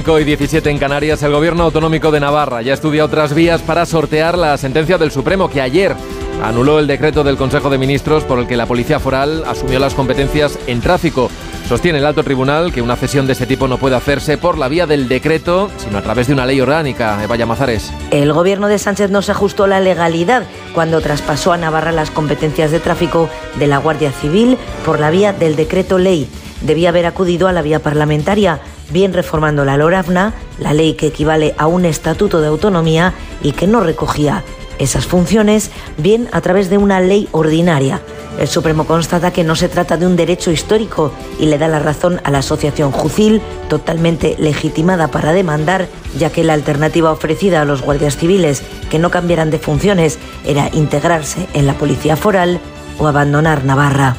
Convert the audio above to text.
y 17 en Canarias, el gobierno autonómico de Navarra ya estudia otras vías para sortear la sentencia del Supremo que ayer anuló el decreto del Consejo de Ministros por el que la Policía Foral asumió las competencias en tráfico. Sostiene el alto tribunal que una cesión de este tipo no puede hacerse por la vía del decreto, sino a través de una ley orgánica. Eva Mazares. El gobierno de Sánchez no se ajustó a la legalidad cuando traspasó a Navarra las competencias de tráfico de la Guardia Civil por la vía del decreto ley. Debía haber acudido a la vía parlamentaria bien reformando la LORAFNA, la ley que equivale a un estatuto de autonomía y que no recogía esas funciones, bien a través de una ley ordinaria. El Supremo constata que no se trata de un derecho histórico y le da la razón a la asociación Jucil, totalmente legitimada para demandar, ya que la alternativa ofrecida a los guardias civiles que no cambiaran de funciones era integrarse en la policía foral o abandonar Navarra.